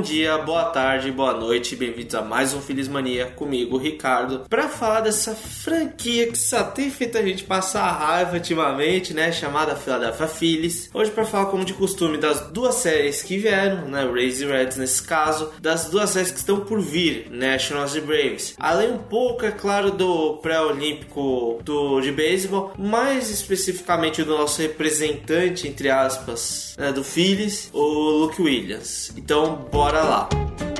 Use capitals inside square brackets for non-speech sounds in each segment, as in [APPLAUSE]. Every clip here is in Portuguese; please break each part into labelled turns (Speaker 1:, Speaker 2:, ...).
Speaker 1: Bom dia, boa tarde, boa noite, bem-vindos a mais um Feliz Mania comigo, Ricardo, para falar dessa franquia que só tem feito a gente passar raiva ultimamente, né? Chamada Philadelphia Phillies. Hoje para falar como de costume das duas séries que vieram, né? Rays e Reds nesse caso, das duas séries que estão por vir, Nationals e Braves. Além um pouco, é claro, do pré-olímpico do de beisebol, mais especificamente do nosso representante, entre aspas, né, do Phillies, o Luke Williams. Então, bora lá. E bem,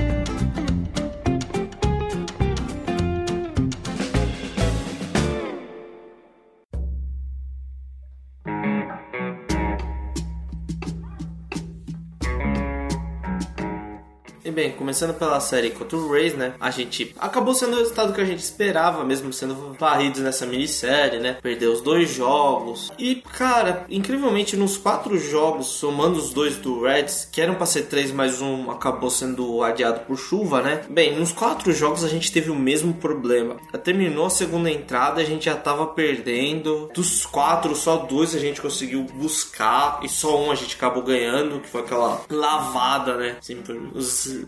Speaker 1: começando pela série contra o Rays, né? A gente acabou sendo o resultado que a gente esperava, mesmo sendo varridos nessa minissérie, né? Perdeu os dois jogos. E, cara, incrivelmente, nos quatro jogos, somando os dois do Reds, que eram pra ser três mais um, acabou sendo adiado por chuva, né? Bem, nos quatro jogos a gente teve o mesmo problema. Terminou a segunda entrada, a gente já tava perdendo. Dos quatro, só dois a gente conseguiu buscar. E só um a gente acabou ganhando, que foi aquela lavada, né? Assim, por,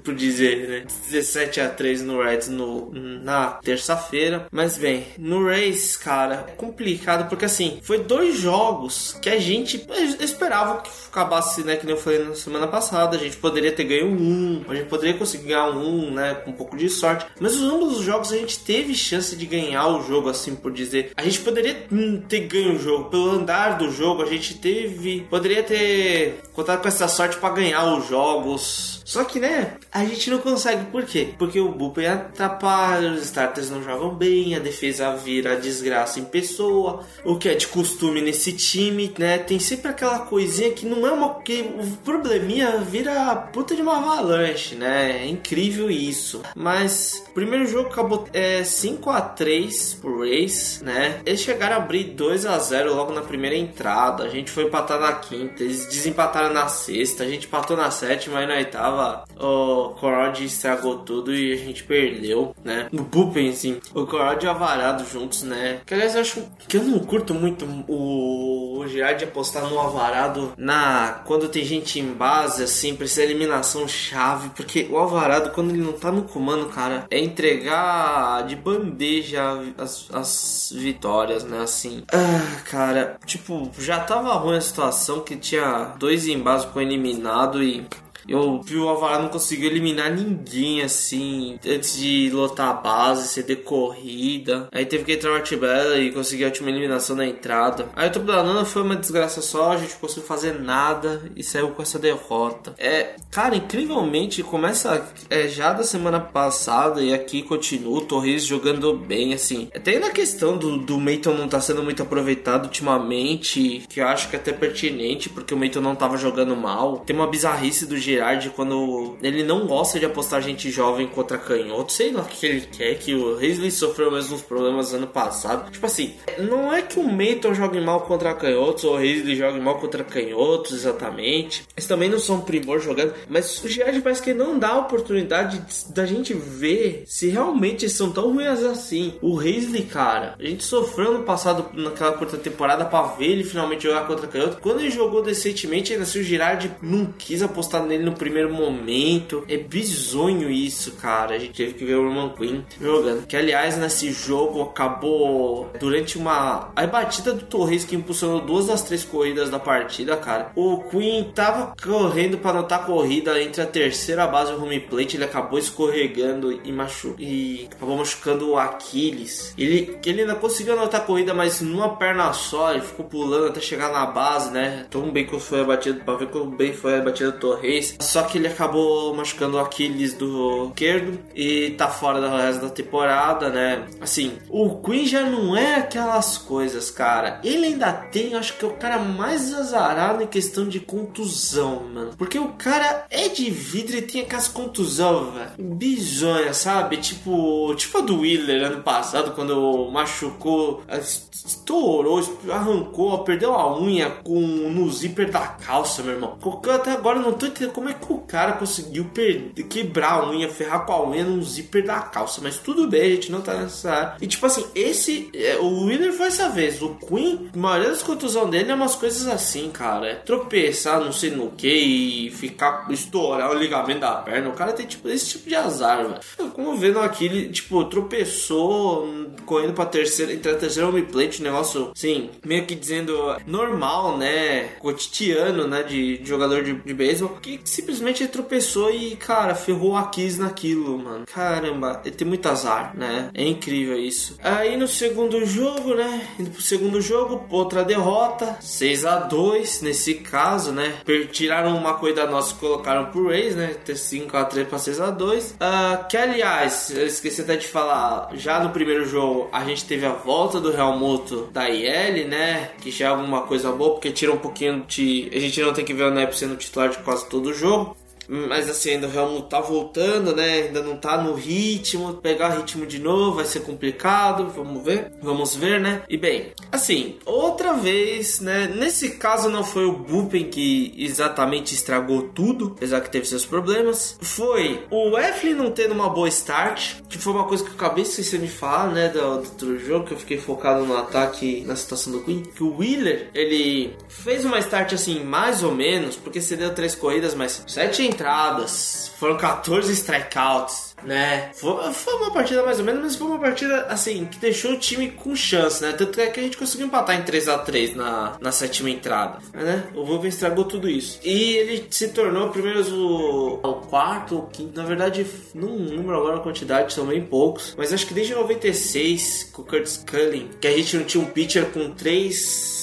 Speaker 1: por dizer, né? 17 a 3 no Reds no, na terça-feira. Mas bem, no Rays, cara, é complicado porque assim, foi dois jogos que a gente esperava que acabasse, né? Que nem eu falei na semana passada, a gente poderia ter ganho um, a gente poderia conseguir ganhar um, né? Com um pouco de sorte. Mas os ambos os jogos a gente teve chance de ganhar o jogo, assim por dizer. A gente poderia hum, ter ganho o jogo, pelo andar do jogo, a gente teve. Poderia ter contado com essa sorte para ganhar os jogos. Só que, né, a gente não consegue. Por quê? Porque o bullpen atrapalha, os starters não jogam bem, a defesa vira desgraça em pessoa, o que é de costume nesse time, né? Tem sempre aquela coisinha que não é uma. que o probleminha vira puta de uma avalanche, né? É incrível isso. Mas primeiro jogo acabou é, 5 a 3 por Rays, né? Eles chegaram a abrir 2 a 0 logo na primeira entrada. A gente foi empatar na quinta, eles desempataram na sexta, a gente empatou na sétima e na oitava. O Corod estragou tudo e a gente perdeu, né? No bullpen, assim, o Corod e o Avarado juntos, né? Que aliás eu acho que eu não curto muito o, o apostar no Alvarado na quando tem gente em base, assim, pra ser eliminação chave, porque o Alvarado, quando ele não tá no comando, cara, é entregar de bandeja as, as vitórias, né? Assim, ah, cara, tipo, já tava ruim a situação que tinha dois em base com eliminado e eu vi o Alvarado não conseguiu eliminar ninguém assim antes de lotar a base, ceder corrida. Aí teve que entrar o Artibella e conseguir a última eliminação na entrada. Aí o topo da Nana foi uma desgraça só, a gente não conseguiu fazer nada e saiu com essa derrota. É, cara, incrivelmente começa é, já da semana passada e aqui continua o Torres jogando bem, assim. Até na questão do, do Meiton não tá sendo muito aproveitado ultimamente, que eu acho que é até pertinente, porque o Meiton não tava jogando mal. Tem uma bizarrice do G Girardi quando ele não gosta de apostar gente jovem contra canhoto, sei lá o que ele quer, que o Risley sofreu mesmos problemas ano passado. Tipo assim, não é que o Meiton jogue mal contra canhotos ou o Risley jogue mal contra canhotos exatamente. Eles também não são primor jogando, mas o Girardi parece que não dá a oportunidade da gente ver se realmente são tão ruins assim. O Risley, cara, a gente sofreu no passado naquela curta temporada para ver ele finalmente jogar contra canhoto. Quando ele jogou decentemente, ainda assim o Girardi não quis apostar nele no primeiro momento. É bizonho isso, cara. A gente teve que ver o Roman Quinn jogando. Que aliás, nesse jogo acabou durante uma. A batida do Torres que impulsionou duas das três corridas da partida, cara. O Quinn tava correndo para anotar a corrida entre a terceira base e o home plate. Ele acabou escorregando e machu... e acabou machucando o Aquiles. Ele, ele ainda conseguiu anotar a corrida, mas numa perna só. Ele ficou pulando até chegar na base, né? Tão bem que foi a batida, pra ver como bem foi a batida do Torres. Só que ele acabou machucando o Aquiles do esquerdo e tá fora do resto da temporada, né? Assim, o Queen já não é aquelas coisas, cara. Ele ainda tem, acho que é o cara mais azarado em questão de contusão, mano. Porque o cara é de vidro e tem aquelas contusão, velho. Bizonha, sabe? Tipo, tipo a do Wheeler ano passado, quando machucou, estourou, arrancou, perdeu a unha com no zíper da calça, meu irmão. Até agora não tô entendendo como é que o cara conseguiu perder, quebrar a unha, ferrar com a unha no zíper da calça. Mas tudo bem, a gente não tá nessa área. E tipo assim, esse. É, o Wheeler foi essa vez. O Queen, a maioria das contusões dele é umas coisas assim, cara. É tropeçar, não sei no que e ficar estourar o ligamento da perna. O cara tem tipo esse tipo de azar, velho. Como vendo aqui, ele, tipo, tropeçou correndo pra terceira, entre a terceira home plate, um negócio assim, meio que dizendo normal, né? Cotidiano, né? De, de jogador de, de beisebol, que simplesmente tropeçou e, cara, ferrou a Kiss naquilo, mano. Caramba, ele tem muito azar, né? É incrível isso. Aí no segundo jogo, né? Indo pro segundo jogo, outra derrota, 6 a 2 nesse caso, né? Tiraram uma coisa nossa e colocaram pro Rays, né? 5 a 3 pra 6 a 2 uh, Que aliás, eu esqueci até de falar, já no primeiro jogo a gente teve a volta do Helmuto da IL, né? Que já é alguma coisa boa, porque tira um pouquinho de. A gente não tem que ver o Nep sendo titular de quase todo jogo jogo. Mas assim, ainda o Helmut tá voltando, né? Ainda não tá no ritmo. Pegar ritmo de novo vai ser complicado. Vamos ver. Vamos ver, né? E bem, assim, outra vez, né? Nesse caso não foi o Bupen que exatamente estragou tudo, apesar que teve seus problemas. Foi o Eflin não tendo uma boa start, que foi uma coisa que eu acabei esquecendo de falar, né? Do, do jogo, que eu fiquei focado no ataque, na situação do Queen. Que o Wheeler, ele fez uma start assim, mais ou menos, porque cedeu três corridas, mas sete entradas, foram 14 strikeouts, né? Foi, foi, uma partida mais ou menos, mas foi uma partida assim que deixou o time com chance, né? Tanto é que a gente conseguiu empatar em 3 a 3 na, na sétima entrada, né? O Wolven estragou tudo isso. E ele se tornou primeiro o, o quarto, o quinto, na verdade, não lembro agora a quantidade, são bem poucos, mas acho que desde 96 com o Curtis Cullen, que a gente não tinha um pitcher com três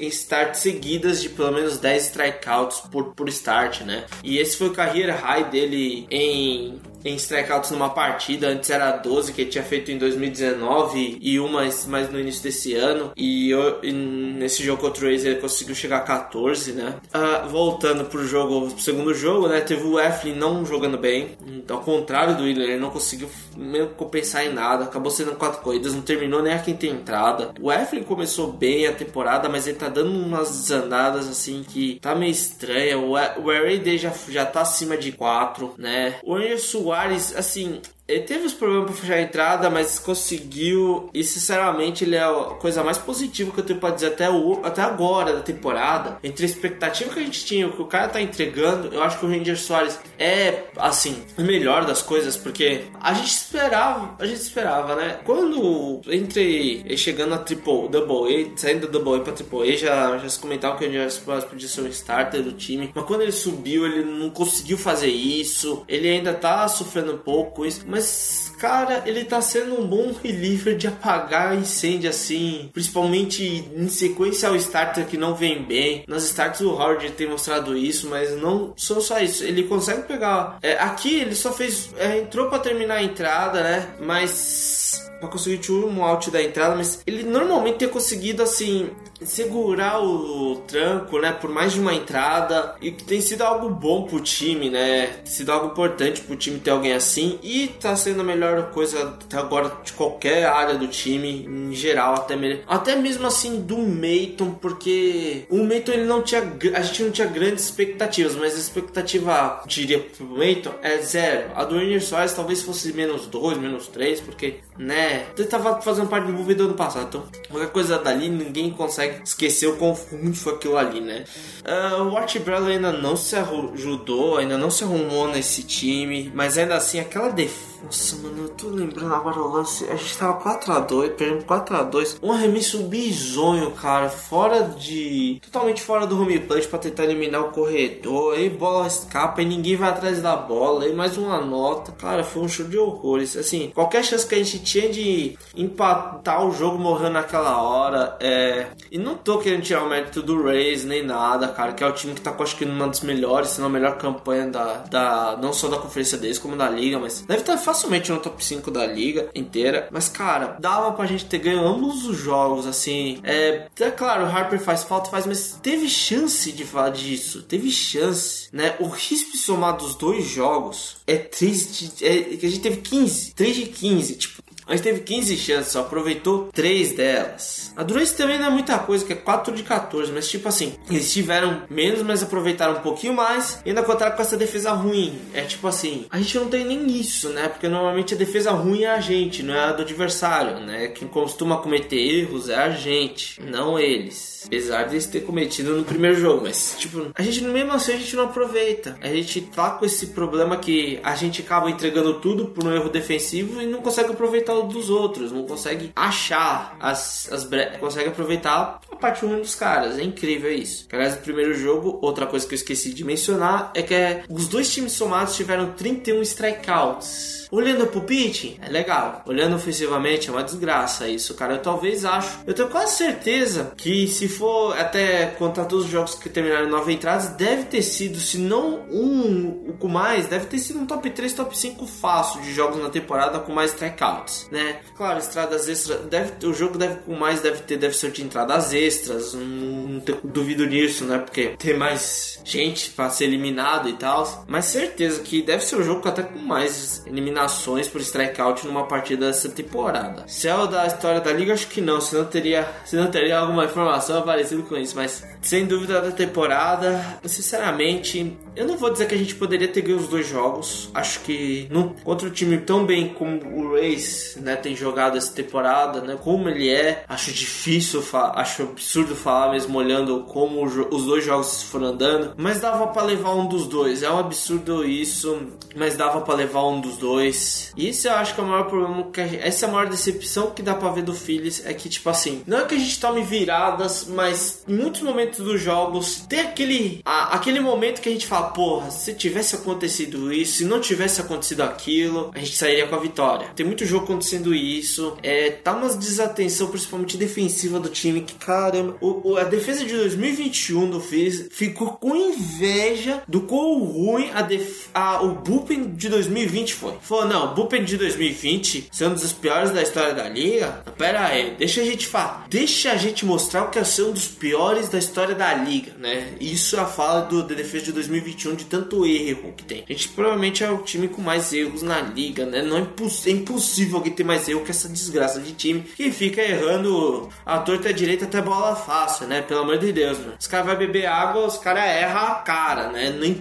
Speaker 1: starts seguidas de pelo menos 10 strikeouts por, por start, né? E esse foi o career high dele em em strikeouts numa partida. Antes era 12 que ele tinha feito em 2019 e uma mais no início desse ano. E, eu, e nesse jogo contra o Rays ele conseguiu chegar a 14, né? Uh, voltando pro jogo, pro segundo jogo, né? Teve o Eflin não jogando bem. Ao contrário do Wheeler, ele não conseguiu meio compensar em nada. Acabou sendo quatro corridas, não terminou nem a quinta entrada. O Eflin começou bem a temporada, mas ele tá dando umas desandadas assim que tá meio estranha. O, o RAD já, já tá acima de 4, né? O Anderson Soares, assim, ele teve os problemas para fechar a entrada, mas conseguiu. E sinceramente, ele é a coisa mais positiva que eu tenho pra dizer até, o, até agora da temporada. Entre a expectativa que a gente tinha, o que o cara tá entregando, eu acho que o Ranger Soares é, assim, o melhor das coisas, porque a gente esperava, a gente esperava, né? Quando entre chegando a Triple Double A, saindo da Double A pra Triple A, já, já se comentava que o Ranger Soares podia ser um starter do time, mas quando ele subiu, ele não conseguiu fazer isso, ele ainda tá sofrendo um pouco com isso mas, Mas cara, ele tá sendo um bom reliever de apagar incêndio assim, principalmente em sequência ao starter que não vem bem. Nas starts o Howard tem mostrado isso, mas não só só isso. Ele consegue pegar. É, aqui ele só fez. É, entrou para terminar a entrada, né? Mas para conseguir um out da entrada, mas ele normalmente tem conseguido assim segurar o tranco, né, por mais de uma entrada e que tem sido algo bom pro time, né? Tem sido algo importante pro time ter alguém assim e tá sendo a melhor coisa até agora de qualquer área do time em geral, até mesmo, até mesmo assim do Meiton, porque o Meiton ele não tinha a gente não tinha grandes expectativas, mas a expectativa, diria pro Meiton é zero. A do Rainier Soares talvez fosse menos dois, menos três, porque né, ele tava fazendo parte do movie do ano passado, então qualquer coisa dali ninguém consegue esquecer o quão foi aquilo ali, né? Uh, o Art ainda não se ajudou, ainda não se arrumou nesse time, mas ainda assim aquela defesa Nossa, mano, eu tô lembrando agora o lance. A gente tava 4x2, perdendo 4x2. Um arremesso bizonho, cara. Fora de. Totalmente fora do home plate pra tentar eliminar o corredor. Aí bola escapa e ninguém vai atrás da bola. Aí mais uma nota. Cara, foi um show de horrores. Assim, qualquer chance que a gente tinha de empatar o jogo morrendo naquela hora. É. E não tô querendo tirar o mérito do Rays nem nada, cara. Que é o time que tá acho que numa das melhores, se não a melhor campanha da, da. Não só da conferência deles, como da liga. Mas deve estar facilmente no top 5 da liga inteira. Mas, cara, dava pra gente ter ganho ambos os jogos, assim. É, é claro, o Harper faz falta, faz, mas teve chance de falar disso. Teve chance, né? O risco somado dos dois jogos é 3 de. É, que a gente teve 15. 3 de 15. Tipo, gente teve 15 chances, só aproveitou 3 delas. A Durance também não é muita coisa, que é 4 de 14, mas tipo assim, eles tiveram menos, mas aproveitaram um pouquinho mais e ainda contaram com essa defesa ruim. É tipo assim, a gente não tem nem isso, né? Porque normalmente a defesa ruim é a gente, não é a do adversário, né? Quem costuma cometer erros é a gente, não eles. Apesar de ter cometido no primeiro jogo, mas tipo, a gente mesmo assim a gente não aproveita. A gente tá com esse problema que a gente acaba entregando tudo por um erro defensivo e não consegue aproveitar o dos outros, não consegue achar as, as consegue aproveitar a parte ruim dos caras. É incrível isso. Aliás, no primeiro jogo, outra coisa que eu esqueci de mencionar é que é, os dois times somados tiveram 31 strikeouts. Olhando pro pitch, é legal. Olhando ofensivamente, é uma desgraça isso, cara. Eu talvez acho. Eu tenho quase certeza que se for até contar todos os jogos que terminaram em nove entradas, deve ter sido, se não um com mais, deve ter sido um top 3, top 5 fácil de jogos na temporada com mais strikeouts, né? Claro, estradas extras, deve, o jogo deve com mais deve ter, deve ser de entradas extras, não, não duvido nisso, né? Porque tem mais gente para ser eliminado e tal. Mas certeza que deve ser o jogo até com mais eliminações por strikeout numa partida dessa temporada. Se é o da história da liga, acho que não, senão teria, senão teria alguma informação parecida com isso, mas sem dúvida da temporada, sinceramente, eu não vou dizer que a gente poderia ter ganho os dois jogos. Acho que não, contra um time tão bem como o Rays, né, tem jogado essa temporada, né, como ele é, acho difícil, acho absurdo falar mesmo olhando como os dois jogos foram andando, mas dava para levar um dos dois. É um absurdo isso, mas dava para levar um dos dois. E isso eu acho que é o maior problema. Que gente, essa é a maior decepção que dá pra ver do Phillies. É que, tipo assim, não é que a gente tome viradas, mas em muitos momentos dos jogos tem aquele, a, aquele momento que a gente fala: porra, se tivesse acontecido isso, se não tivesse acontecido aquilo, a gente sairia com a vitória. Tem muito jogo acontecendo isso. É, tá uma desatenção, principalmente defensiva do time. Que caramba, o, o, a defesa de 2021 do Phillies ficou com inveja do quão ruim a, def, a o bullpen de 2020 foi. Falou: não, Bullpen de 2020 ser um dos piores da história da liga. Pera aí, deixa a gente falar. Deixa a gente mostrar o que é ser um dos piores da história da liga, né? Isso é a fala do da defesa de 2021 de tanto erro que tem. A gente provavelmente é o time com mais erros na liga, né? Não é, imposs é impossível alguém ter mais erro que essa desgraça de time que fica errando a torta direita até bola fácil, né? Pelo amor de Deus, mano. Os caras vão beber água, os caras erram a cara, né? Nem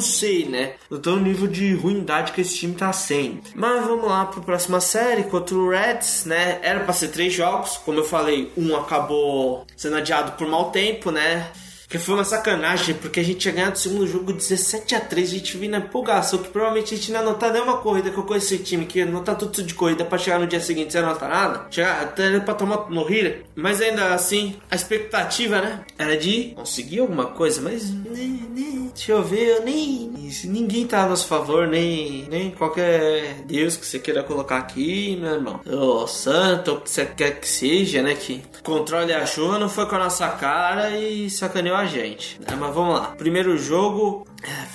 Speaker 1: sei, né? Tô no nível de ruindade que esse time tá sendo. Mas vamos lá para a próxima série contra o Reds, né? Era para ser três jogos, como eu falei, um acabou sendo adiado por mau tempo, né? Que foi uma sacanagem, porque a gente tinha ganhado o segundo jogo 17 a 3 a gente viu na empolgação, que provavelmente a gente não anotar nenhuma corrida que eu conheço esse time, que anotar tudo de corrida pra chegar no dia seguinte sem anotar nada, chegar até pra tomar no Hiller. Mas ainda assim, a expectativa, né, era de conseguir alguma coisa, mas nem, nem, deixa eu ver, eu nem. Ninguém tá a nosso favor, nem, nem qualquer Deus que você queira colocar aqui, meu irmão. O santo, o que você quer que seja, né, que controle a chuva, não foi com a nossa cara e sacaneou a gente. Né? Mas vamos lá. Primeiro jogo,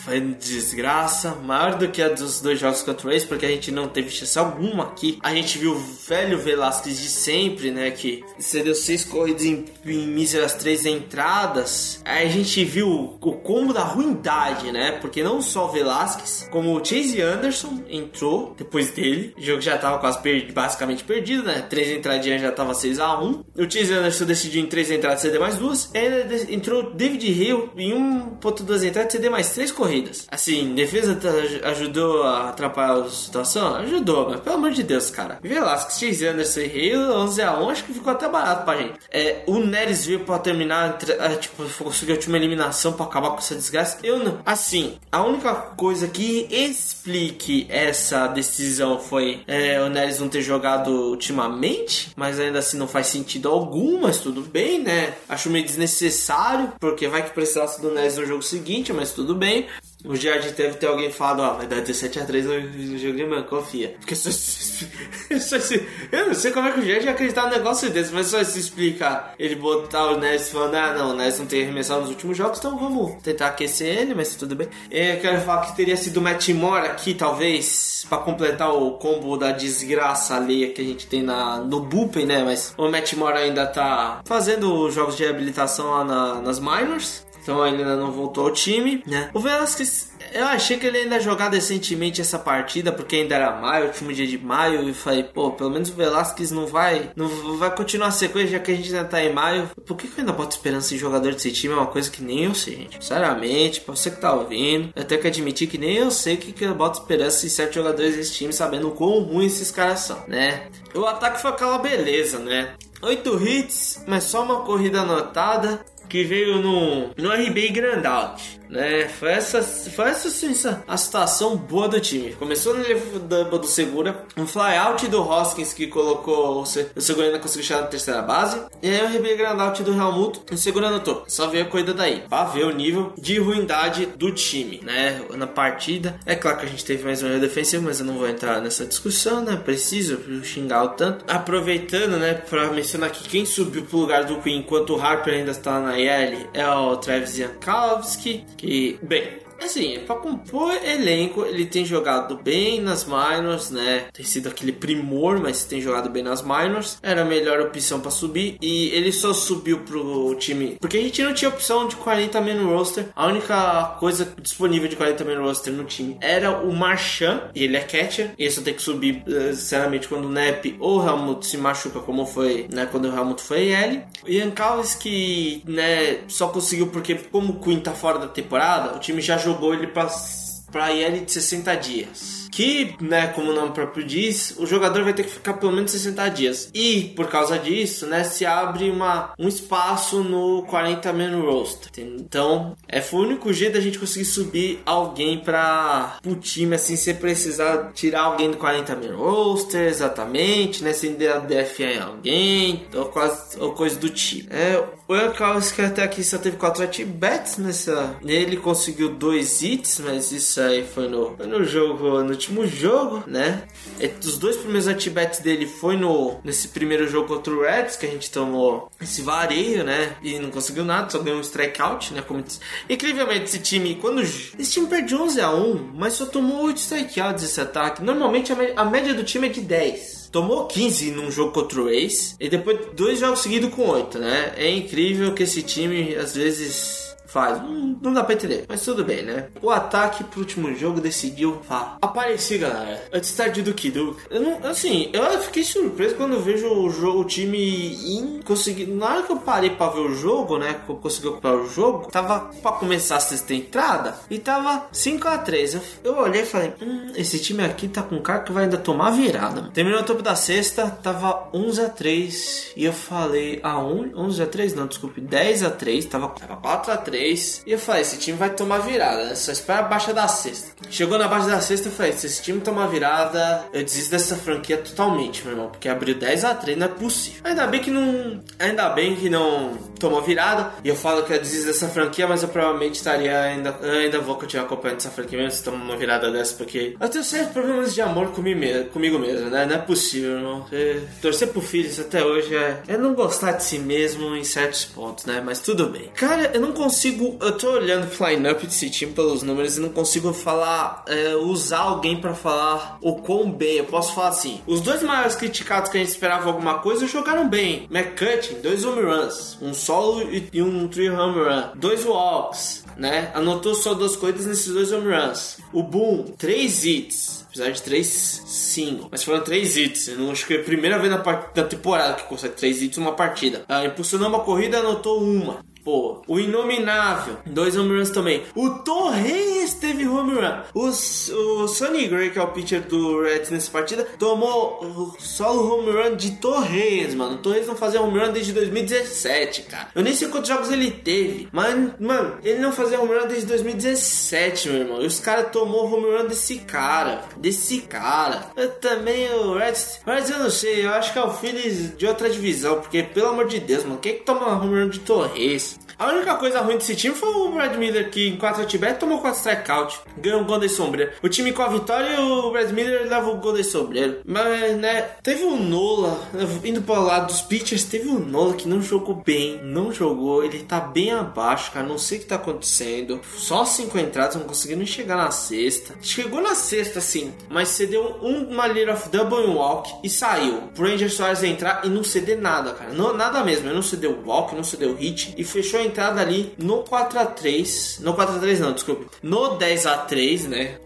Speaker 1: foi desgraça, maior do que a dos dois jogos contra o Race, porque a gente não teve chance alguma aqui. A gente viu o velho Velasquez de sempre, né? Que cedeu seis corridas em, em míseras três entradas. Aí a gente viu o combo da ruindade, né? Porque não só Velasquez, como o Chase Anderson entrou depois dele. O jogo já tava quase perdido, basicamente perdido, né? Três entradinhas já tava 6 a 1 O Chase Anderson decidiu em três entradas ceder mais duas. Ainda entrou David Hill em 1.2 entradas ceder mais três seis corridas. Assim, defesa ajudou a atrapalhar a situação? Ajudou, mas pelo amor de Deus, cara. Velasquez, Chase Anderson e Hale, 11 a 1 acho que ficou até barato pra gente. É, o Neres veio pra terminar, é, tipo, conseguir a última eliminação pra acabar com essa desgraça. Eu não. Assim, a única coisa que explique essa decisão foi é, o Neres não ter jogado ultimamente, mas ainda assim não faz sentido algum, mas tudo bem, né? Acho meio desnecessário, porque vai que precisasse do Neres no jogo seguinte, mas tudo bem. O Jardim deve ter alguém falado, ó, vai dar 17x3 no jogo de manhã, confia. Porque só, [LAUGHS] só se, eu não sei como é que o Jardim acreditar num negócio desse, mas só se explica ele botar o Ness falando, ah não, o Ness não tem arremessado nos últimos jogos, então vamos tentar aquecer ele, mas tudo bem. Eu quero falar que teria sido o Matt Moore aqui, talvez, para completar o combo da desgraça ali que a gente tem na, no Bullpen, né? Mas o Matt Moore ainda tá fazendo jogos de reabilitação lá na, nas minors. Então ainda não voltou ao time, né? O Velasquez, eu achei que ele ainda jogar decentemente essa partida, porque ainda era maio, último dia de maio, e falei, pô, pelo menos o Velasquez não vai, não vai continuar a sequência, já que a gente ainda tá em maio. Por que, que eu ainda boto esperança em jogador desse time? É uma coisa que nem eu sei, gente. Sinceramente, pra você que tá ouvindo, eu tenho que admitir que nem eu sei que, que eu boto esperança em certos jogadores desse time, sabendo o quão ruim esses caras são, né? O ataque foi aquela beleza, né? 8 hits, mas só uma corrida anotada que veio no, no RB Grandout né? Foi essa, foi essa a situação boa do time. Começou no double do Segura, um flyout do Hoskins que colocou o Segura ainda conseguiu chegar na terceira base, e aí o RB Grandout do Helmut, o Segura anotou. Só veio a coisa daí, pra ver o nível de ruindade do time, né? Na partida. É claro que a gente teve mais um erro defensivo, mas eu não vou entrar nessa discussão, né? Preciso xingar o tanto. Aproveitando, né, pra mencionar que quem subiu pro lugar do Queen enquanto o Harper ainda está na IL é o Travis Jankowski, que, bem, Assim, pra compor elenco, ele tem jogado bem nas minors, né? Tem sido aquele primor, mas tem jogado bem nas minors. Era a melhor opção para subir. E ele só subiu pro time. Porque a gente não tinha opção de 40 man roster. A única coisa disponível de 40 man roster no time era o Marchand. E ele é catcher. E só tem que subir, eh, sinceramente, quando o Nep ou o Helmut se machuca, como foi, né? Quando o Helmut foi ele. E Jankowski, né? Só conseguiu porque, como o Queen tá fora da temporada, o time já jogou jogou ele para IL de 60 dias que, né, como o nome próprio diz, o jogador vai ter que ficar pelo menos 60 dias. E por causa disso, né, se abre uma, um espaço no 40 man roster. Então, é foi o único jeito da gente conseguir subir alguém para o time assim, sem precisar tirar alguém do 40 man roster, exatamente, né, sem dar DFA em alguém, ou, quase, ou coisa do tipo. É, o Carlos que até aqui só teve 4 at-bats nessa. Ele conseguiu dois hits, mas isso aí foi no, foi no jogo no último jogo, né? É, os dois primeiros at-bats dele foi no nesse primeiro jogo contra o Reds, que a gente tomou esse vareio, né? E não conseguiu nada, só ganhou um strikeout, né? Como... Incrivelmente, esse time, quando. Esse time perdeu 11 a 1 mas só tomou 8 strikeouts esse ataque. Normalmente a, a média do time é de 10 tomou 15 num jogo contra o Ace e depois dois jogos seguidos com 8, né? É incrível que esse time às vezes faz. Não, não dá pra entender, mas tudo bem, né? O ataque pro último jogo decidiu pá, aparecer, galera. Antes tarde do que do. Eu não, assim, eu fiquei surpreso quando eu vejo o, jogo, o time in, conseguir. Na hora que eu parei pra ver o jogo, né? Que eu consegui ocupar o jogo, tava pra começar a sexta entrada e tava 5x3. Eu, eu olhei e falei: hum, esse time aqui tá com cara que vai ainda tomar virada. Terminou o topo da sexta, tava 11x3 e eu falei: ah, 11x3? Não, desculpe, 10x3, tava, tava 4x3. E eu falei, esse time vai tomar virada, né? Só espera abaixo da sexta. Chegou na baixa da sexta, eu falei, se esse time tomar virada, eu desisto dessa franquia totalmente, meu irmão. Porque abriu 10 a 3 não é possível. Ainda bem que não. Ainda bem que não tomou virada. E eu falo que eu desisto dessa franquia, mas eu provavelmente estaria ainda. Ainda vou continuar acompanhando essa franquia mesmo se tomar uma virada dessa, porque eu tenho sérios problemas de amor comigo mesmo, comigo mesmo né? Não é possível, irmão. torcer pro Phillies até hoje é, é não gostar de si mesmo em certos pontos, né? Mas tudo bem. Cara, eu não consigo consigo. Eu tô olhando o line-up desse time pelos números e não consigo falar. É, usar alguém para falar o quão bem. Eu posso falar assim: os dois maiores criticados que a gente esperava alguma coisa jogaram bem. McCutcheon, dois home runs, um solo e um three home run, dois walks, né? Anotou só duas coisas nesses dois home runs. O Boom, três hits apesar de três sim, Mas foram três hits. Eu não acho que é a primeira vez na, na temporada que consegue três hits numa partida. Ah, impulsionou uma corrida, anotou uma. Pô, o Inominável, dois home runs também. O Torres teve home run. O, o Sonny Gray, que é o pitcher do Reds nessa partida, tomou solo home run de Torres, mano. O Torres não fazia home run desde 2017, cara. Eu nem sei quantos jogos ele teve, mas, mano, ele não fazia home run desde 2017, meu irmão. E os caras tomou home run desse cara, desse cara. Eu também, o Reds, mas eu não sei, eu acho que é o Phillies de outra divisão, porque pelo amor de Deus, mano, quem que toma home run de Torres? A única coisa ruim desse time foi o Brad Miller, que em 4 at tomou 4 strikeout, ganhou um Golden Sombreiro. O time com a vitória o Brad Miller leva o Golden Sombreiro. Mas, né, teve o Nola, indo para o lado dos pitchers, teve o Nola que não jogou bem, não jogou, ele tá bem abaixo, cara, não sei o que tá acontecendo. Só 5 entradas, não conseguindo chegar na sexta. Chegou na sexta, sim, mas cedeu uma lead of double walk e saiu. Pro Ranger Soares entrar e não ceder nada, cara. Não, nada mesmo, ele não cedeu walk, não cedeu hit e fechou a entrada ali no 4 a 3 No 4 a 3 não, desculpa. No 10 a 3 né?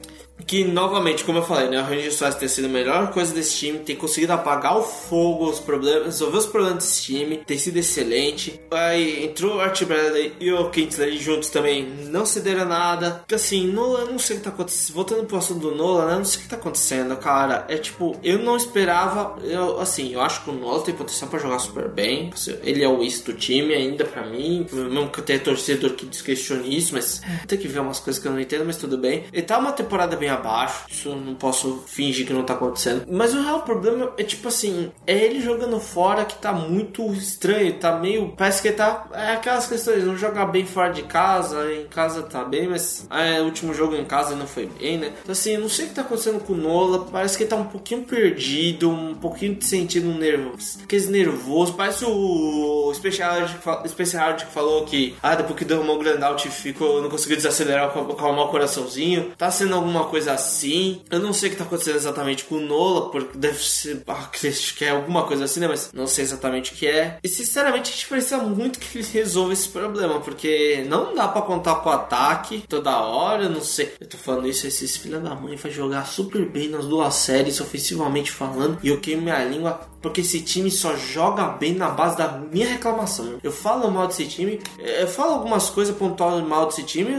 Speaker 1: Que novamente, como eu falei, né, o Ranger Soares tem sido a melhor coisa desse time, tem conseguido apagar o fogo, os problemas, resolver os problemas desse time, tem sido excelente. Aí entrou o Art Bradley e o Kintley juntos também, não cederam nada. Assim, Nola, não sei o que tá acontecendo. Voltando pro assunto do Nola, né, não sei o que tá acontecendo, cara. É tipo, eu não esperava, eu, assim, eu acho que o Nola tem potencial para jogar super bem. Ele é o isso do time ainda para mim, mesmo que eu tenha torcedor que desquestione isso, mas tem que ver umas coisas que eu não entendo, mas tudo bem. Ele tá uma temporada bem abaixo. Isso eu não posso fingir que não tá acontecendo. Mas o real problema é tipo assim: é ele jogando fora que tá muito estranho. Tá meio. Parece que tá. É aquelas questões, não jogar bem fora de casa. Em casa tá bem, mas é, o último jogo em casa não foi bem, né? Então assim, eu não sei o que tá acontecendo com o Nola. Parece que ele tá um pouquinho perdido, um pouquinho sentindo um nervoso. Aqueles nervoso. Parece o Special que falou que, ah, depois que derrumou o Grandout ficou, não conseguiu desacelerar, calmar o coraçãozinho. Tá sendo alguma coisa coisa assim. Eu não sei o que tá acontecendo exatamente com o Nola, porque deve ser. Ah, que é alguma coisa assim, né? Mas não sei exatamente o que é. E sinceramente a gente precisa muito que ele resolva esse problema, porque não dá para contar com o ataque toda hora. Eu não sei. Eu tô falando isso, esses filhos da mãe vai jogar super bem nas duas séries, ofensivamente falando. E eu queimo minha língua porque esse time só joga bem na base da minha reclamação. Eu falo mal desse time, eu falo algumas coisas pontuais mal desse time,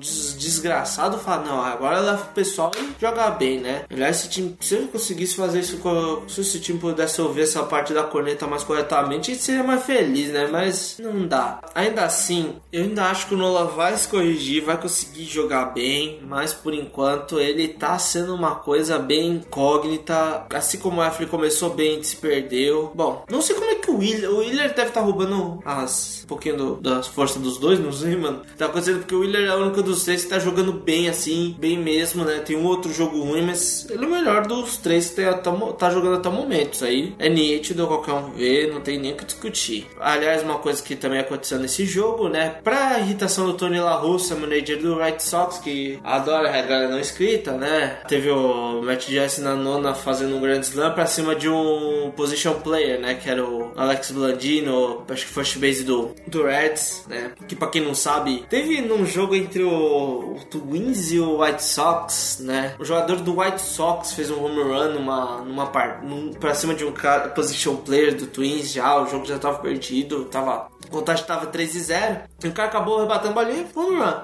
Speaker 1: desgraçado fala, não, agora leva o pessoal e joga bem, né? Aliás, esse time, se eu conseguisse fazer isso, se esse time pudesse ouvir essa parte da corneta mais corretamente, seria mais feliz, né? Mas não dá. Ainda assim, eu ainda acho que o Nola vai se corrigir, vai conseguir jogar bem, mas por enquanto ele tá sendo uma coisa bem incógnita. Assim como o Effley começou bem, se perdeu. Bom, não sei como é que o Willer. O Willer deve estar tá roubando as. Um pouquinho do, das forças dos dois, não sei, mano. Tá acontecendo porque o Willer é o único dos três que tá jogando bem assim, bem mesmo, né? Tem um outro jogo ruim, mas ele é o melhor dos três que tá, tá, tá jogando até o momento. Isso aí é nítido, qualquer um ver, não tem nem o que discutir. Aliás, uma coisa que também aconteceu nesse jogo, né? Pra irritação do Tony La Russa, manager do White Sox, que adora a regra não escrita, né? Teve o Matt Jesse na nona fazendo um grande slam pra cima de um position player, né? Que era o Alex Blandino, acho que first base do, do Reds, né? Que pra quem não sabe, teve num jogo entre o, o Twins e o White Sox, né? O jogador do White Sox fez um home run numa, numa parte, num, pra cima de um cara, position player do Twins já, o jogo já tava perdido, tava a contagem tava 3 e 0. E o cara acabou rebatendo a bolinha.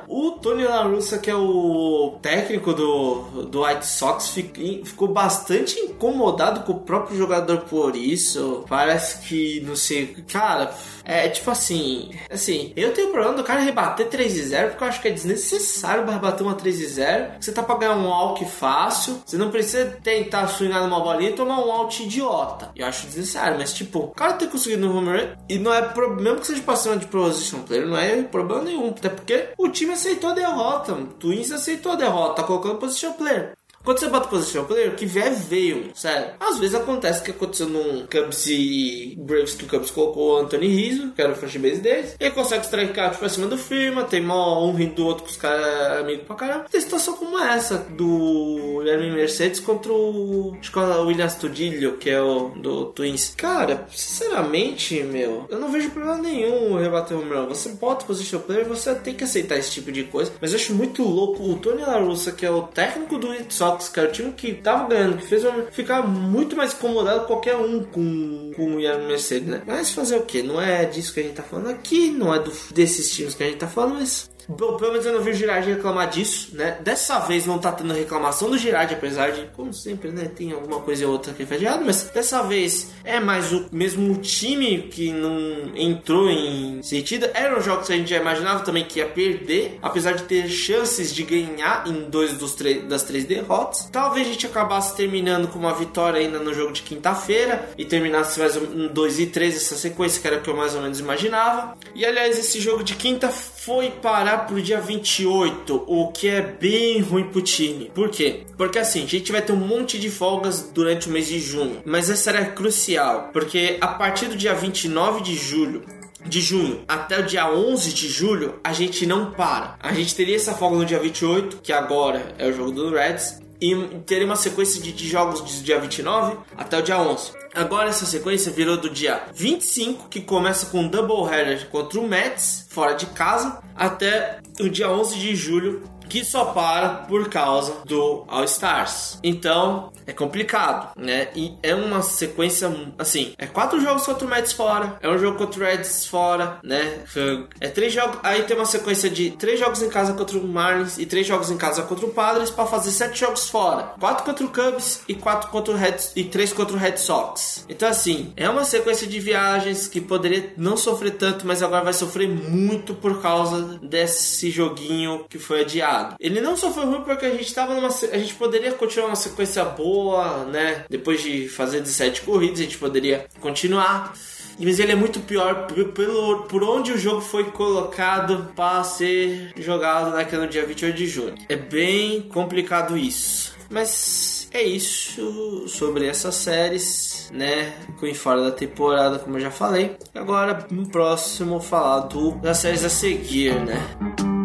Speaker 1: O Tony La Russa, que é o técnico do, do White Sox, ficou bastante incomodado com o próprio jogador por isso. Parece que, não sei, cara, é tipo assim. Assim, eu tenho problema do cara rebater 3 e 0 porque eu acho que é desnecessário rebater uma 3 e 0. Você tá pra ganhar um walk fácil. Você não precisa tentar swingar numa bolinha e tomar um out idiota. Eu acho desnecessário, mas tipo, o cara ter conseguido no home run e não é problema que passando de position player, não é problema nenhum. Até porque o time aceitou a derrota. O Twins aceitou a derrota, tá colocando position player. Quando você bota position player, que vier, veio, sério. Às vezes acontece que aconteceu num Cubs e Braves que o Cubs colocou o Anthony Rizzo, que era o first base deles. Ele consegue strikear tipo, acima do firma, tem mó um rim do outro com os caras amigos pra caramba. Tem situação como essa do Guilherme Mercedes contra o, que é William Studillo, que é o do Twins. Cara, sinceramente, meu, eu não vejo problema nenhum rebater o meu. Você bota position player, você tem que aceitar esse tipo de coisa. Mas eu acho muito louco o Tony La Russa, que é o técnico do Red Sox, Sox, era o time que tava ganhando, que fez eu ficar muito mais incomodado qualquer um com, com o Ian Mercedes, né? Mas fazer o que? Não é disso que a gente tá falando aqui, não é do, desses times que a gente tá falando, mas pelo menos eu não vi o Girardi reclamar disso, né? Dessa vez não tá tendo reclamação do Girardi, apesar de, como sempre, né? Tem alguma coisa ou outra que faz errado, mas dessa vez é mais o mesmo time que não entrou em sentido. Eram jogos que a gente já imaginava também que ia perder, apesar de ter chances de ganhar em dois dos das três derrotas. Talvez a gente acabasse terminando com uma vitória ainda no jogo de quinta-feira e terminasse mais um 2 e 3 essa sequência, que era o que eu mais ou menos imaginava. E aliás, esse jogo de quinta foi parar pro dia 28, o que é bem ruim pro time. Por quê? Porque assim, a gente vai ter um monte de folgas durante o mês de junho, mas essa era crucial, porque a partir do dia 29 de julho de junho até o dia 11 de julho, a gente não para. A gente teria essa folga no dia 28, que agora é o jogo do Reds, e teria uma sequência de, de jogos do dia 29 até o dia 11. Agora essa sequência virou do dia 25, que começa com um doubleheader contra o Mets, fora de casa, até o dia 11 de julho, que só para por causa do All Stars. Então é complicado, né? E é uma sequência assim: é quatro jogos contra o Mets fora, é um jogo contra o Reds fora, né? É três jogos. Aí tem uma sequência de três jogos em casa contra o Marlins e três jogos em casa contra o Padres para fazer sete jogos fora, quatro contra o Cubs e quatro contra o e três contra o Red Sox. Então assim é uma sequência de viagens que poderia não sofrer tanto, mas agora vai sofrer muito por causa desse joguinho que foi adiado. Ele não só foi ruim porque a gente tava numa. A gente poderia continuar uma sequência boa, né? Depois de fazer 17 corridas, a gente poderia continuar. Mas ele é muito pior pelo, por onde o jogo foi colocado para ser jogado naquele dia 28 de junho. É bem complicado isso. Mas é isso sobre essas séries, né? Com fora da temporada, como eu já falei. Agora, no próximo, falar do, das séries a seguir, né?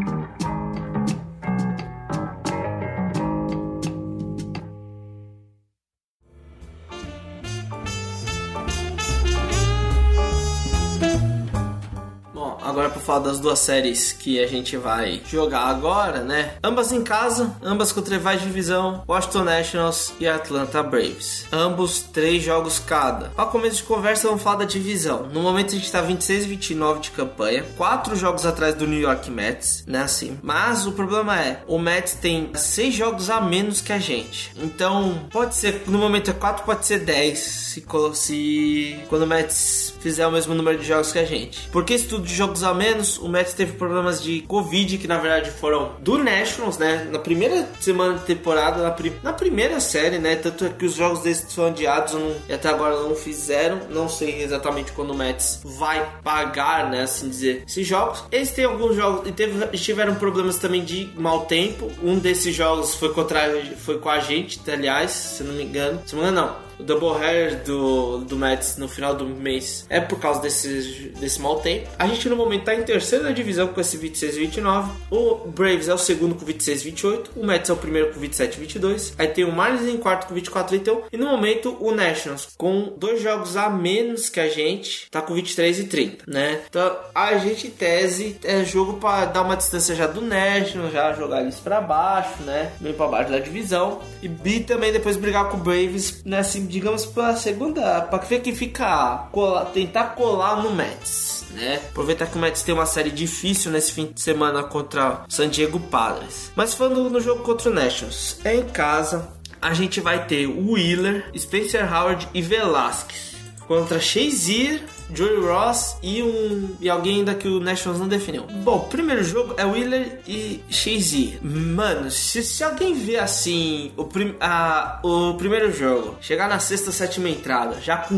Speaker 1: Falar das duas séries que a gente vai jogar agora, né? Ambas em casa, ambas com rivais de divisão, Washington Nationals e Atlanta Braves. Ambos três jogos cada. Para começo de conversa, vamos falar da divisão. No momento a gente tá 26 e 29 de campanha, quatro jogos atrás do New York Mets, né? Assim. Mas o problema é, o Mets tem seis jogos a menos que a gente. Então, pode ser, no momento é 4, pode ser 10, se, se quando o Mets fizer o mesmo número de jogos que a gente. Porque esse tudo de jogos a menos menos o Mets teve problemas de Covid, que na verdade foram do Nationals, né? Na primeira semana de temporada, na, na primeira série, né? Tanto é que os jogos desses foram adiados não, e até agora não fizeram. Não sei exatamente quando o Mets vai pagar, né? Assim dizer, esses jogos. Eles têm alguns jogos e teve, tiveram problemas também de mau tempo. Um desses jogos foi contra foi com a gente, aliás, se não me engano. Se não me engano, não o doubleheader do, do Mets no final do mês é por causa desse, desse mau tempo. A gente no momento está em terceira divisão com esse 26 e 29. O Braves é o segundo com 26 e 28. O Mets é o primeiro com 27 e 22. Aí tem o Marlins em quarto com 24 e 31. No momento o Nationals com dois jogos a menos que a gente tá com 23 e 30, né? Então a gente tese é jogo para dar uma distância já do Nationals, já jogar eles para baixo, né? Meio para baixo da divisão. E B também depois brigar com o Braves, né? Assim, digamos, para segunda, para que fica colar, tentar colar no Mets. Né? Aproveitar que o Mets tem uma série difícil nesse fim de semana contra San Diego Padres. Mas falando no jogo contra o Nationals, é em casa. A gente vai ter Wheeler, Spencer Howard e Velasquez contra Shazier Joey Ross e um e alguém ainda que o Nationals não definiu. Bom, o primeiro jogo é Wheeler e Shazier. Mano, se, se alguém vê assim o, prim, a, o primeiro jogo, chegar na sexta, sétima entrada, já com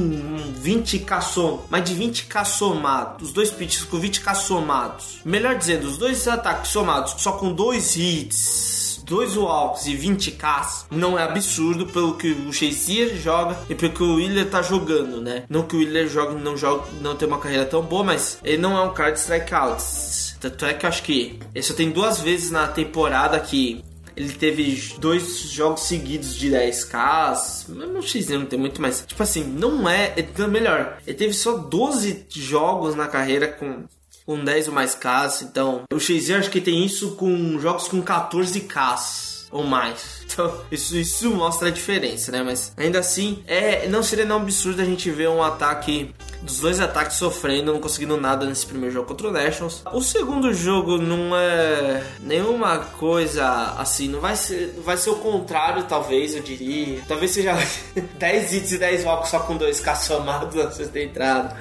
Speaker 1: 20k som, mais de 20k somados, os dois pitches com 20k somados. Melhor dizendo, os dois ataques somados só com dois hits dois walks e 20 Ks não é absurdo pelo que o Shazier joga e pelo que o Willer tá jogando, né? Não que o Willer joga, não joga, não tem uma carreira tão boa, mas ele não é um cara de strikeouts. Tanto é que eu acho que ele só tem duas vezes na temporada que ele teve dois jogos seguidos de 10k. Não X não tem muito mais. Tipo assim, não é. é melhor, ele teve só 12 jogos na carreira com com 10 ou mais Ks. Então, o Shazier acho que tem isso com jogos com 14 Ks. ou mais. [LAUGHS] Então, isso, isso mostra a diferença, né? Mas ainda assim, é, não seria não absurdo a gente ver um ataque dos dois ataques sofrendo, não conseguindo nada nesse primeiro jogo contra o Nationals. O segundo jogo não é nenhuma coisa assim, não vai ser, vai ser o contrário, talvez, eu diria. Talvez seja [LAUGHS] 10 hits e 10 walks só com 2K somados [LAUGHS] na sexta entrada.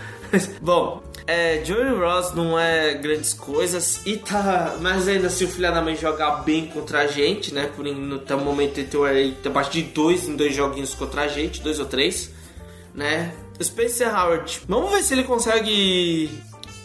Speaker 1: Bom, é, Joey Ross não é grandes coisas e tá. Mas ainda assim o filho da mãe jogar bem contra a gente, né? Por no até o momento ele tem tá abaixo de dois em dois joguinhos contra a gente, dois ou três, né? Spencer Howard, vamos ver se ele consegue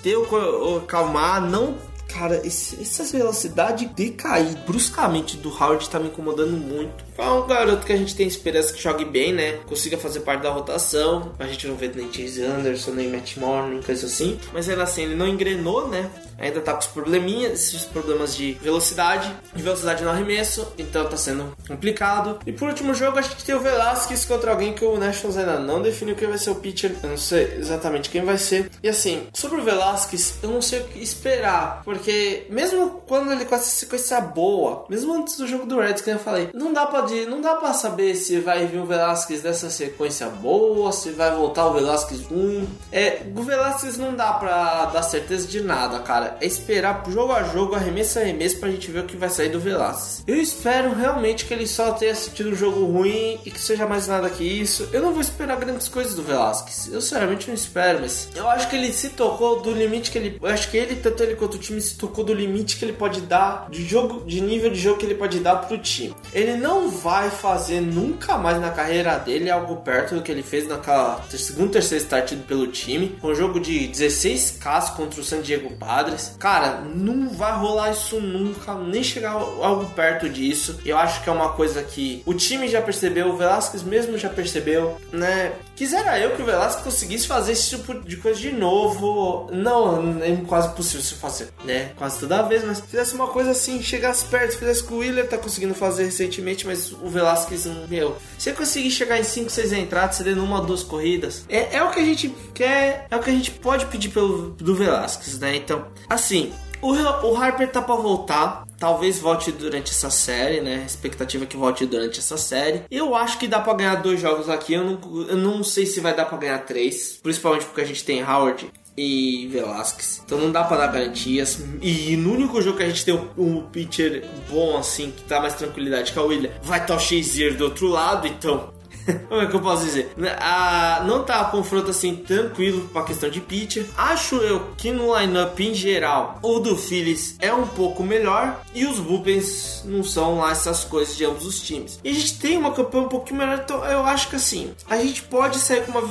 Speaker 1: ter o, o calmar, não cara, esse, essa velocidade de cair bruscamente do Howard tá me incomodando muito. É um garoto que a gente tem esperança que jogue bem, né? Consiga fazer parte da rotação. A gente não vê nem Chase Anderson, nem Matt Moore, nem coisa assim. Mas ainda assim, ele não engrenou, né? Ainda tá com os probleminhas, esses problemas de velocidade, de velocidade no arremesso, então tá sendo complicado. E por último jogo, a gente tem o Velasquez contra alguém que o Nationals ainda não definiu quem vai ser o pitcher. Eu não sei exatamente quem vai ser. E assim, sobre o Velasquez, eu não sei o que esperar, porque mesmo quando ele com essa sequência boa, mesmo antes do jogo do Reds, que eu falei, não dá pra. Não dá para saber se vai vir o Velasquez dessa sequência boa, se vai voltar o Velasquez ruim. É, o Velasquez não dá pra dar certeza de nada, cara. É esperar jogo a jogo, arremesso a arremesso pra gente ver o que vai sair do Velasquez. Eu espero realmente que ele só tenha assistido um jogo ruim e que seja mais nada que isso. Eu não vou esperar grandes coisas do Velasquez. Eu sinceramente não espero, mas eu acho que ele se tocou do limite que ele. Eu acho que ele, tanto ele quanto o time, se tocou do limite que ele pode dar, de jogo, de nível de jogo que ele pode dar pro time. Ele não vai fazer nunca mais na carreira dele algo perto do que ele fez naquela segundo terceiro start pelo time, com um jogo de 16 Ks contra o San Diego Padres. Cara, não vai rolar isso nunca, nem chegar algo perto disso. Eu acho que é uma coisa que o time já percebeu, o Velasquez mesmo já percebeu, né? Quisera eu que o Velasquez conseguisse fazer esse tipo de coisa de novo. Não, é quase possível se fazer, né? Quase toda vez, mas fizesse uma coisa assim, chegasse perto, fizesse que o Wheeler tá conseguindo fazer recentemente, mas o Velasquez, meu, se eu conseguir chegar em 5, 6 entradas, cedendo uma ou duas corridas, é, é o que a gente quer, é o que a gente pode pedir pelo do Velasquez, né? Então, assim, o, o Harper tá pra voltar. Talvez volte durante essa série, né? Expectativa é que volte durante essa série. Eu acho que dá pra ganhar dois jogos aqui. Eu não, eu não sei se vai dar pra ganhar três. Principalmente porque a gente tem Howard e Velasquez. Então não dá para dar garantias. E no único jogo que a gente tem um, pitcher bom assim, que dá mais tranquilidade, que é o William, vai estar o Shazier do outro lado, então [LAUGHS] como é que eu posso dizer? Ah, não tá um confronto assim tranquilo com a questão de pitcher. Acho eu que no lineup em geral, o do Phillies é um pouco melhor e os bullpens não são lá essas coisas de ambos os times. E a gente tem uma campanha um pouquinho melhor, então eu acho que assim, a gente pode sair com uma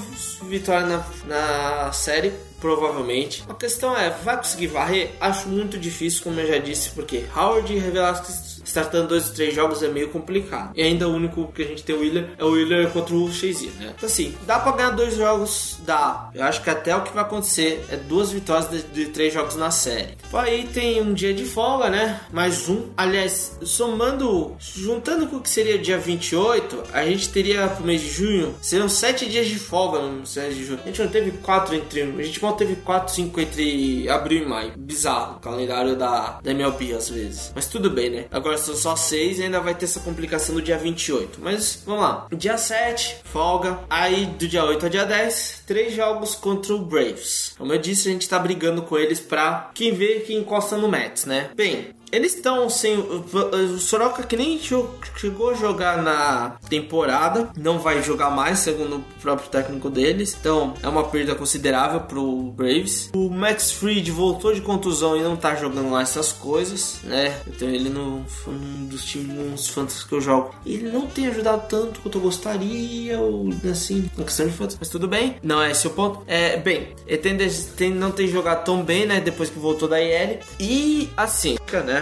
Speaker 1: vitória na, na série provavelmente. A questão é, vai conseguir varrer? Acho muito difícil, como eu já disse, porque Howard e Velasquez startando dois, três jogos é meio complicado. E ainda o único que a gente tem o Willer é o Willer contra o Shazier, né? Então assim, dá pra ganhar dois jogos? Dá. Eu acho que até o que vai acontecer é duas vitórias de, de três jogos na série. Aí tem um dia de folga, né? Mais um. Aliás, somando, juntando com o que seria dia 28, a gente teria pro mês de junho, seriam sete dias de folga no mês de junho. A gente não teve quatro entre. A gente mal teve quatro, cinco entre abril e maio. Bizarro o calendário da, da MLB às vezes. Mas tudo bem, né? Agora agora são só 6 e ainda vai ter essa complicação no dia 28. Mas vamos lá. Dia 7, folga. Aí do dia 8 ao dia 10, três jogos contra o Braves. Como eu disse, a gente tá brigando com eles pra quem vê que encosta no Mets, né? Bem, eles estão sem. O Soroka que nem chegou a jogar na temporada, não vai jogar mais, segundo o próprio técnico deles. Então é uma perda considerável pro Braves. O Max Fried voltou de contusão e não tá jogando lá essas coisas, né? Então ele não foi um dos times fantásticos que eu jogo. Ele não tem ajudado tanto quanto eu gostaria, ou assim, na questão de fantasy. Mas tudo bem, não é esse o ponto. É, bem, ele tem, tem, não tem jogado tão bem, né? Depois que voltou da IL. E assim, né?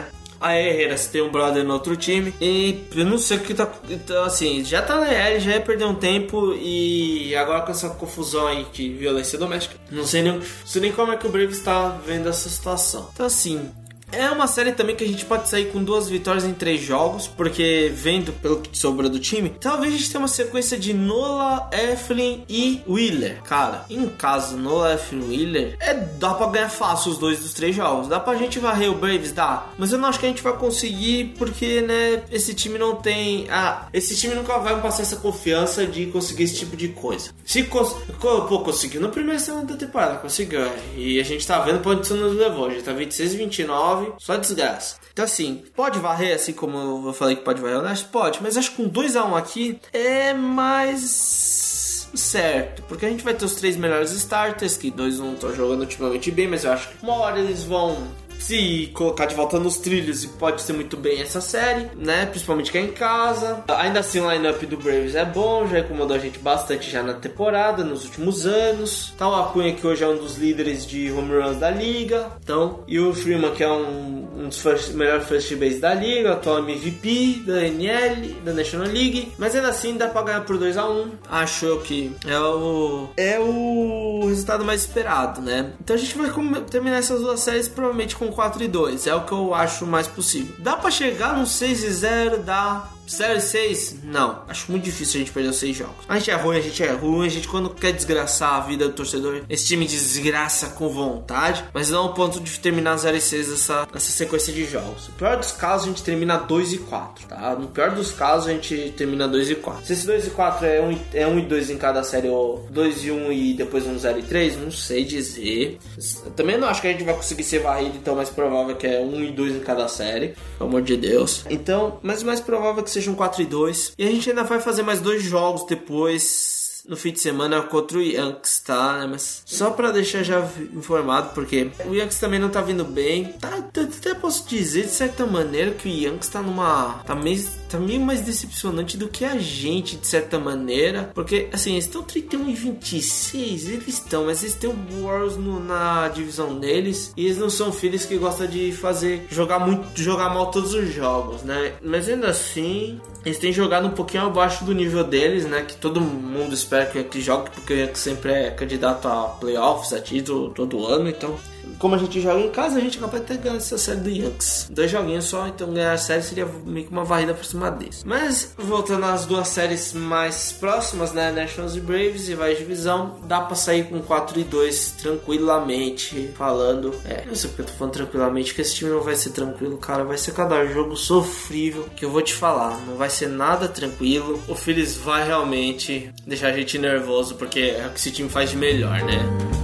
Speaker 1: A Herreras tem um brother no outro time. E eu não sei o que tá. Então, assim, já tá na L, já ia perder um tempo. E agora com essa confusão aí de violência doméstica, não sei nem, sei nem como é que o Braves está vendo essa situação. Então, assim, É uma série também que a gente pode sair com duas vitórias em três jogos, porque vendo pelo que sobra do time, talvez a gente tenha uma sequência de Nola, Eflin e Wheeler. Cara, em caso Nola, Eflin e Wheeler, é, dá pra ganhar fácil os dois dos três jogos. Dá pra gente varrer o Braves? Dá. Mas eu não acho que a gente vai conseguir, porque, né, esse time não tem. Ah, esse time nunca vai passar essa confiança de conseguir esse tipo de coisa. Se cons... Pô, conseguiu no primeiro semana da temporada, conseguiu. E a gente tá vendo pra onde isso nos levou. Já tá 26 29, só desgraça. Então, assim, pode varrer, assim como eu falei que pode varrer o Nash? Pode, mas acho que com 2x1 aqui é mais certo, porque a gente vai ter os três melhores starters, que dois não estão jogando ultimamente bem, mas eu acho que uma hora eles vão se colocar de volta nos trilhos e pode ser muito bem essa série, né? Principalmente que é em casa. Ainda assim, o lineup do Braves é bom, já incomodou a gente bastante já na temporada, nos últimos anos. Tá o Acunha que hoje é um dos líderes de home runs da liga. Então, e o Freeman que é um, um dos first, melhores first base da liga, atual MVP da NL, da National League. Mas ainda assim dá pra ganhar por 2 a 1 um. Acho que é o é o resultado mais esperado, né? Então a gente vai terminar essas duas séries provavelmente com 4 e 2. É o que eu acho mais possível. Dá para chegar no 6 e 0, dá 0 e 6? Não. Acho muito difícil a gente perder os 6 jogos. A gente é ruim, a gente é ruim. A gente, quando quer desgraçar a vida do torcedor, esse time desgraça com vontade. Mas não ao ponto de terminar 0 e 6 essa, essa sequência de jogos. No pior dos casos, a gente termina 2 e 4, tá? No pior dos casos, a gente termina 2 e 4. Se esse 2 e 4 é 1 um, é um e 2 em cada série, ou 2 e 1 um e depois um 0 e 3, não sei dizer. Eu também não acho que a gente vai conseguir ser varrido, então mais provável que é 1 um e 2 em cada série. Pelo amor de Deus. Então, mas mais provável que sejam 4 e 2. E a gente ainda vai fazer mais dois jogos depois no fim de semana contra o Yankees, tá? Mas só para deixar já informado, porque o Yankees também não tá vindo bem. Tá, até posso dizer de certa maneira que o Yankees tá numa. tá meio, tá meio mais decepcionante do que a gente, de certa maneira. Porque assim, eles estão 31 e 26, eles estão, mas eles têm o Warriors na divisão deles. E eles não são filhos que gostam de fazer. jogar muito, jogar mal todos os jogos, né? Mas ainda assim, eles têm jogado um pouquinho abaixo do nível deles, né? Que todo mundo espera que o jogue, porque o Yankees sempre é candidato a playoffs, a título todo ano, então como a gente joga em casa, a gente acaba até ganhando essa série do Yankees. Dois joguinhos só, então ganhar a série seria meio que uma varrida por cima deles. Mas, voltando às duas séries mais próximas, né? Nationals e Braves e vai divisão, dá pra sair com 4 e 2 tranquilamente, falando. É, não sei porque eu tô falando tranquilamente, que esse time não vai ser tranquilo, cara. Vai ser cada jogo sofrível, que eu vou te falar. Não vai ser nada tranquilo. O Phillies vai realmente deixar a gente nervoso, porque é o que esse time faz de melhor, né?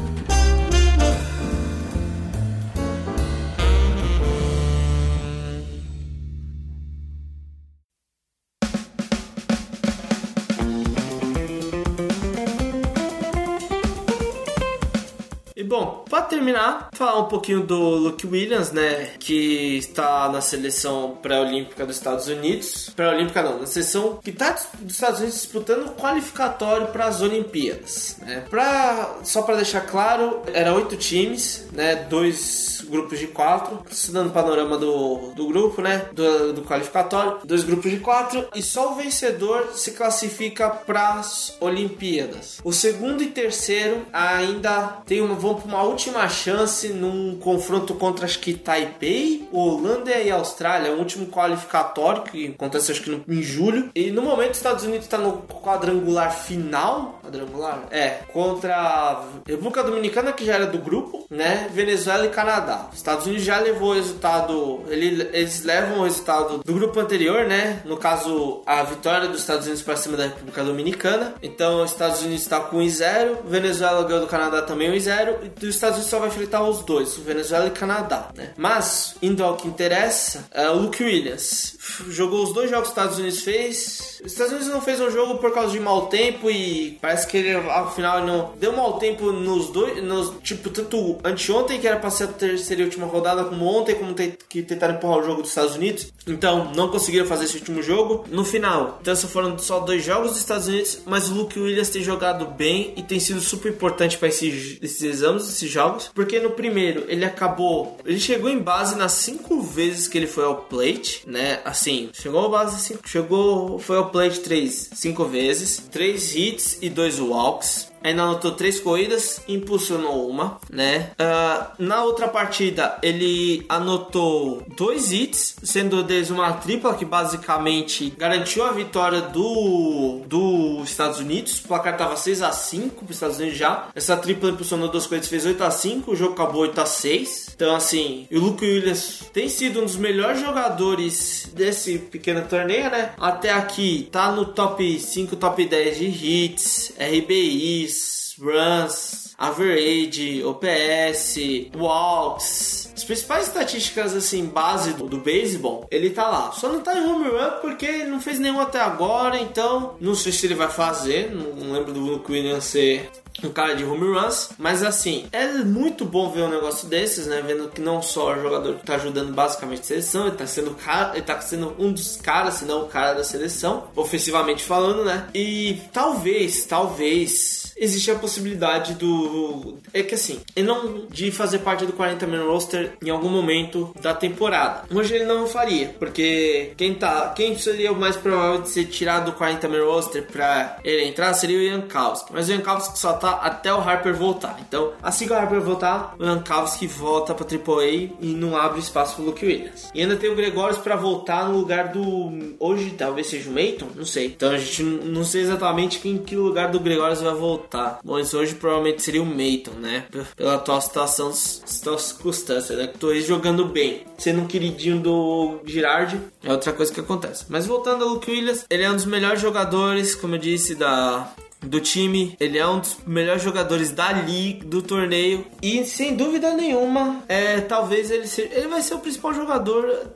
Speaker 1: Terminar, falar um pouquinho do Luke Williams, né, que está na seleção pré-olímpica dos Estados Unidos. Pré-olímpica não, na seleção que está dos Estados Unidos disputando o qualificatório para as Olimpíadas, né? Pra, só para deixar claro, era oito times, né, dois grupos de quatro, dando o panorama do, do grupo, né, do, do qualificatório, dois grupos de quatro e só o vencedor se classifica para as Olimpíadas. O segundo e terceiro ainda tem uma vão uma última chance num confronto contra acho que Taipei, Holanda e Austrália, o último qualificatório que acontece acho que no, em julho. E no momento os Estados Unidos está no quadrangular final, quadrangular, é, contra a República Dominicana que já era do grupo, né? Venezuela e Canadá. Os Estados Unidos já levou o resultado, ele, eles levam o resultado do grupo anterior, né? No caso, a vitória dos Estados Unidos para cima da República Dominicana. Então, os Estados Unidos está com 1-0, Venezuela ganhou do Canadá também 1-0 dos Estados Unidos só vai enfrentar os dois, o Venezuela e Canadá, né? Mas, indo ao que interessa, é o Luke Williams jogou os dois jogos que os Estados Unidos fez. Os Estados Unidos não fez um jogo por causa de mau tempo e parece que ele ao final não deu mau tempo nos dois, nos, tipo tanto anteontem que era para ser a terceira e última rodada como ontem como te, que tentaram empurrar o jogo dos Estados Unidos. Então não conseguiram fazer esse último jogo. No final, então só foram só dois jogos dos Estados Unidos, mas o Luke Williams tem jogado bem e tem sido super importante para esses, esses exames, esses jogos, porque no primeiro ele acabou, ele chegou em base nas cinco vezes que ele foi ao plate, né? Assim, chegou ao base cinco, chegou, foi ao plate três, cinco vezes, três hits e dois walks. Ainda anotou três corridas, impulsionou uma, né? Uh, na outra partida, ele anotou dois hits, sendo deles uma tripla que basicamente garantiu a vitória do dos Estados Unidos. O placar tava 6 a 5 para os Estados Unidos já. Essa tripla impulsionou duas corridas, fez 8 a 5 o jogo acabou 8 a 6 Então, assim, o Luke Williams tem sido um dos melhores jogadores desse pequeno torneio, né? Até aqui, tá no top 5, top 10 de hits, Runs, average, OPS, walks, as principais estatísticas assim base do, do beisebol, ele tá lá. Só não tá em home run porque ele não fez nenhum até agora, então não sei se ele vai fazer. Não, não lembro do Williams ser um cara de home runs, mas assim, é muito bom ver um negócio desses, né? Vendo que não só o jogador tá ajudando basicamente a seleção, ele tá sendo cara, ele tá sendo um dos caras, se não o cara da seleção, ofensivamente falando, né? E talvez, talvez existe a possibilidade do é que assim, ele não de fazer parte do 40 man roster em algum momento da temporada. Hoje ele não faria, porque quem tá, quem seria o mais provável de ser tirado do 40 man roster para ele entrar seria o Jankowski. Mas o Jankowski só tá até o Harper voltar. Então, assim que o Harper voltar, o Jankowski volta pra AAA e não abre espaço pro Luke Williams. E ainda tem o Gregórios para voltar no lugar do. Hoje talvez seja o Mayton, não sei. Então a gente não sei exatamente em que lugar do Gregórios vai voltar. Bom, isso hoje provavelmente seria o Mayton, né? Pela atual situação, circunstância, né? Tô jogando bem. Sendo um queridinho do Girardi, é outra coisa que acontece. Mas voltando ao Luke Williams, ele é um dos melhores jogadores, como eu disse, da do time. Ele é um dos melhores jogadores da liga, do torneio. E sem dúvida nenhuma, é, talvez ele seja. Ele vai ser o principal jogador.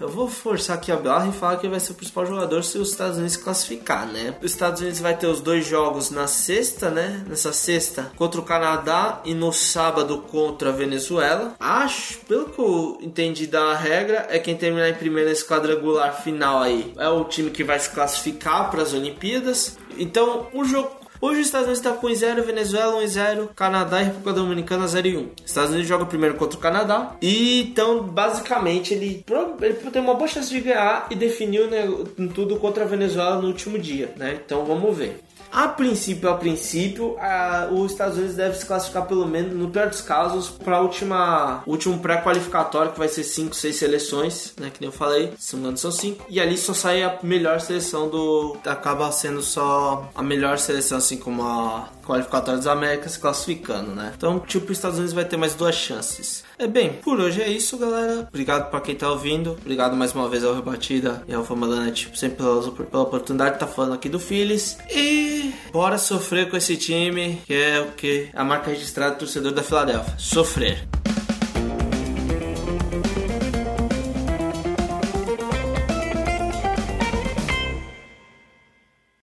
Speaker 1: Eu vou forçar aqui a barra e falar que ele vai ser o principal jogador se os Estados Unidos classificar, né? Os Estados Unidos vai ter os dois jogos na sexta, né? Nessa sexta contra o Canadá e no sábado contra a Venezuela. Acho, pelo que eu entendi da regra, é quem terminar em primeiro nesse quadrangular final aí é o time que vai se classificar para as Olimpíadas. Então, o jogo Hoje os Estados Unidos está com 1-0, Venezuela 1-0, Canadá e República Dominicana 0-1. Estados Unidos joga primeiro contra o Canadá. E então, basicamente, ele, ele tem uma boa chance de ganhar e definiu né, tudo contra a Venezuela no último dia, né? Então vamos ver. A princípio, a princípio, a, os Estados Unidos deve se classificar pelo menos, no pior dos casos, para a última, último pré-qualificatório, que vai ser 5, 6 seleções, né? Que nem eu falei, se não são 5. E ali só sai a melhor seleção do. Acaba sendo só a melhor seleção, assim como a qualificatória das Américas se classificando, né? Então, tipo, os Estados Unidos vai ter mais duas chances. É bem, por hoje é isso, galera. Obrigado para quem tá ouvindo. Obrigado mais uma vez ao Rebatida e ao Famalanet, tipo, sempre pela, pela oportunidade de tá falando aqui do Phillies. E bora sofrer com esse time, que é o que a marca registrada do torcedor da Filadélfia. Sofrer.